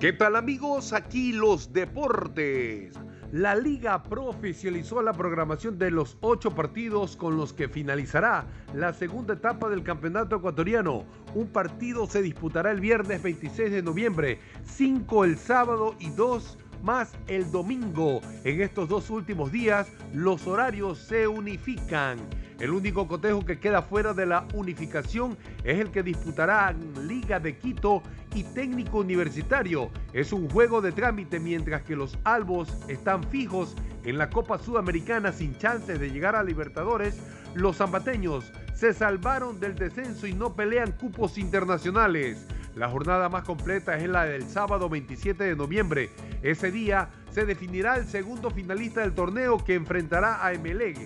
¿Qué tal amigos? Aquí los deportes. La liga oficializó la programación de los ocho partidos con los que finalizará la segunda etapa del campeonato ecuatoriano. Un partido se disputará el viernes 26 de noviembre, cinco el sábado y dos más el domingo. En estos dos últimos días los horarios se unifican. El único cotejo que queda fuera de la unificación es el que disputarán Liga de Quito y Técnico Universitario. Es un juego de trámite mientras que los albos están fijos en la Copa Sudamericana sin chances de llegar a Libertadores. Los zambateños se salvaron del descenso y no pelean cupos internacionales. La jornada más completa es la del sábado 27 de noviembre. Ese día se definirá el segundo finalista del torneo que enfrentará a Emelec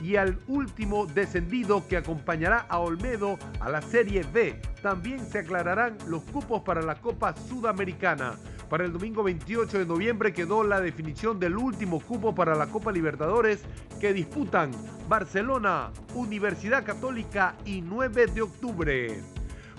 y al último descendido que acompañará a Olmedo a la Serie B. También se aclararán los cupos para la Copa Sudamericana. Para el domingo 28 de noviembre quedó la definición del último cupo para la Copa Libertadores que disputan Barcelona, Universidad Católica y 9 de octubre.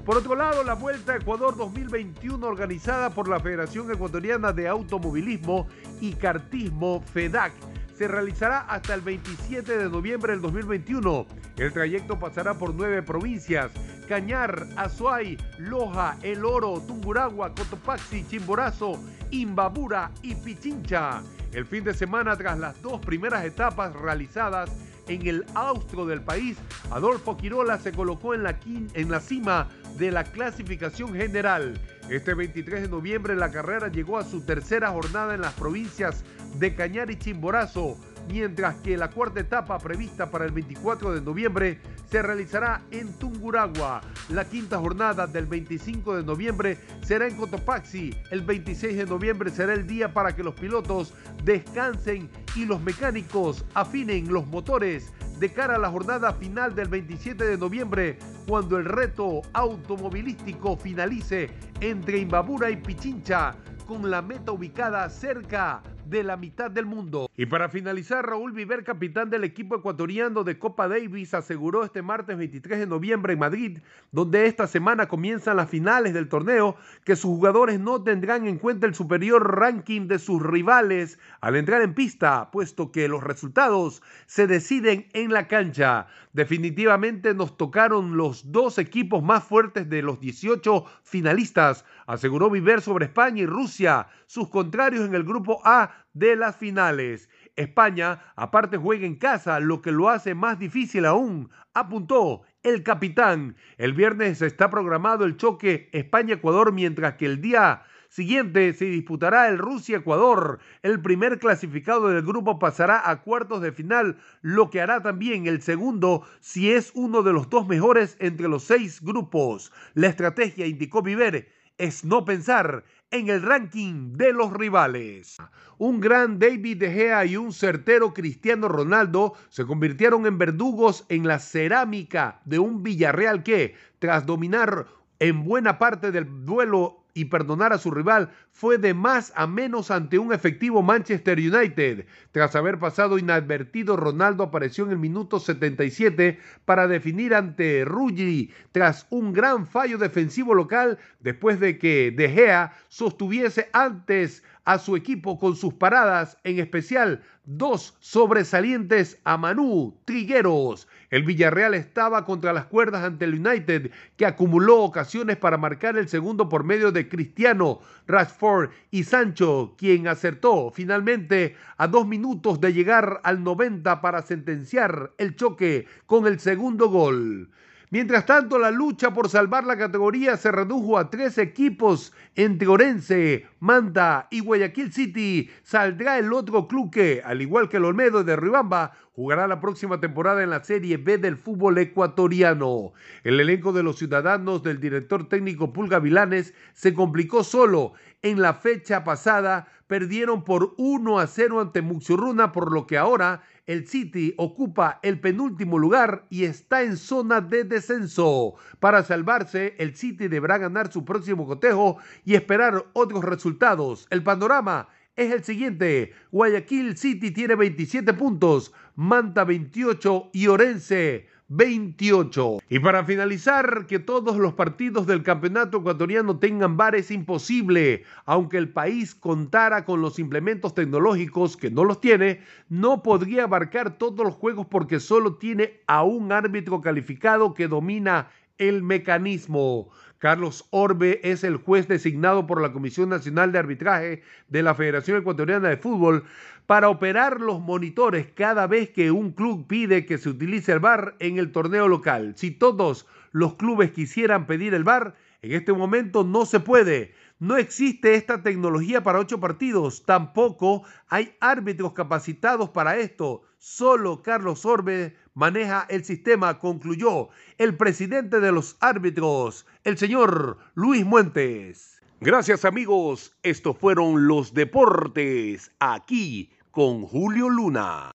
Por otro lado, la Vuelta a Ecuador 2021 organizada por la Federación Ecuatoriana de Automovilismo y Cartismo FEDAC se realizará hasta el 27 de noviembre del 2021. El trayecto pasará por nueve provincias, Cañar, Azuay, Loja, El Oro, Tunguragua, Cotopaxi, Chimborazo, Imbabura y Pichincha. El fin de semana, tras las dos primeras etapas realizadas en el austro del país, Adolfo Quirola se colocó en la, en la cima de la clasificación general. Este 23 de noviembre la carrera llegó a su tercera jornada en las provincias de Cañar y Chimborazo, mientras que la cuarta etapa prevista para el 24 de noviembre se realizará en Tunguragua. La quinta jornada del 25 de noviembre será en Cotopaxi. El 26 de noviembre será el día para que los pilotos descansen y los mecánicos afinen los motores de cara a la jornada final del 27 de noviembre, cuando el reto automovilístico finalice entre Imbabura y Pichincha, con la meta ubicada cerca de la mitad del mundo. Y para finalizar, Raúl Viver, capitán del equipo ecuatoriano de Copa Davis, aseguró este martes 23 de noviembre en Madrid, donde esta semana comienzan las finales del torneo, que sus jugadores no tendrán en cuenta el superior ranking de sus rivales al entrar en pista, puesto que los resultados se deciden en la cancha. Definitivamente nos tocaron los dos equipos más fuertes de los 18 finalistas, aseguró Viver sobre España y Rusia, sus contrarios en el grupo A de las finales. España aparte juega en casa, lo que lo hace más difícil aún, apuntó el capitán. El viernes está programado el choque España-Ecuador, mientras que el día siguiente se disputará el Rusia-Ecuador. El primer clasificado del grupo pasará a cuartos de final, lo que hará también el segundo si es uno de los dos mejores entre los seis grupos. La estrategia, indicó Viver, es no pensar en el ranking de los rivales. Un gran David De Gea y un certero Cristiano Ronaldo se convirtieron en verdugos en la cerámica de un Villarreal que, tras dominar en buena parte del duelo y perdonar a su rival fue de más a menos ante un efectivo Manchester United. Tras haber pasado inadvertido, Ronaldo apareció en el minuto 77 para definir ante Ruggi tras un gran fallo defensivo local después de que De Gea sostuviese antes a su equipo con sus paradas, en especial dos sobresalientes a Manu Trigueros. El Villarreal estaba contra las cuerdas ante el United, que acumuló ocasiones para marcar el segundo por medio de Cristiano, Rashford y Sancho, quien acertó finalmente a dos minutos de llegar al 90 para sentenciar el choque con el segundo gol. Mientras tanto, la lucha por salvar la categoría se redujo a tres equipos entre Orense, Manta y Guayaquil City. Saldrá el otro club que, al igual que el Olmedo de Ribamba, jugará la próxima temporada en la Serie B del fútbol ecuatoriano. El elenco de los ciudadanos del director técnico Pulga Vilanes se complicó solo. En la fecha pasada perdieron por 1 a 0 ante Muxurruna, por lo que ahora el City ocupa el penúltimo lugar y está en zona de descenso. Para salvarse, el City deberá ganar su próximo cotejo y esperar otros resultados. El panorama es el siguiente. Guayaquil City tiene 27 puntos, Manta 28 y Orense 28. Y para finalizar, que todos los partidos del campeonato ecuatoriano tengan VAR es imposible. Aunque el país contara con los implementos tecnológicos que no los tiene, no podría abarcar todos los juegos porque solo tiene a un árbitro calificado que domina el mecanismo. Carlos Orbe es el juez designado por la Comisión Nacional de Arbitraje de la Federación Ecuatoriana de Fútbol para operar los monitores cada vez que un club pide que se utilice el VAR en el torneo local. Si todos los clubes quisieran pedir el VAR, en este momento no se puede. No existe esta tecnología para ocho partidos. Tampoco hay árbitros capacitados para esto. Solo Carlos Orbe maneja el sistema, concluyó el presidente de los árbitros, el señor Luis Muentes. Gracias amigos, estos fueron los deportes aquí con Julio Luna.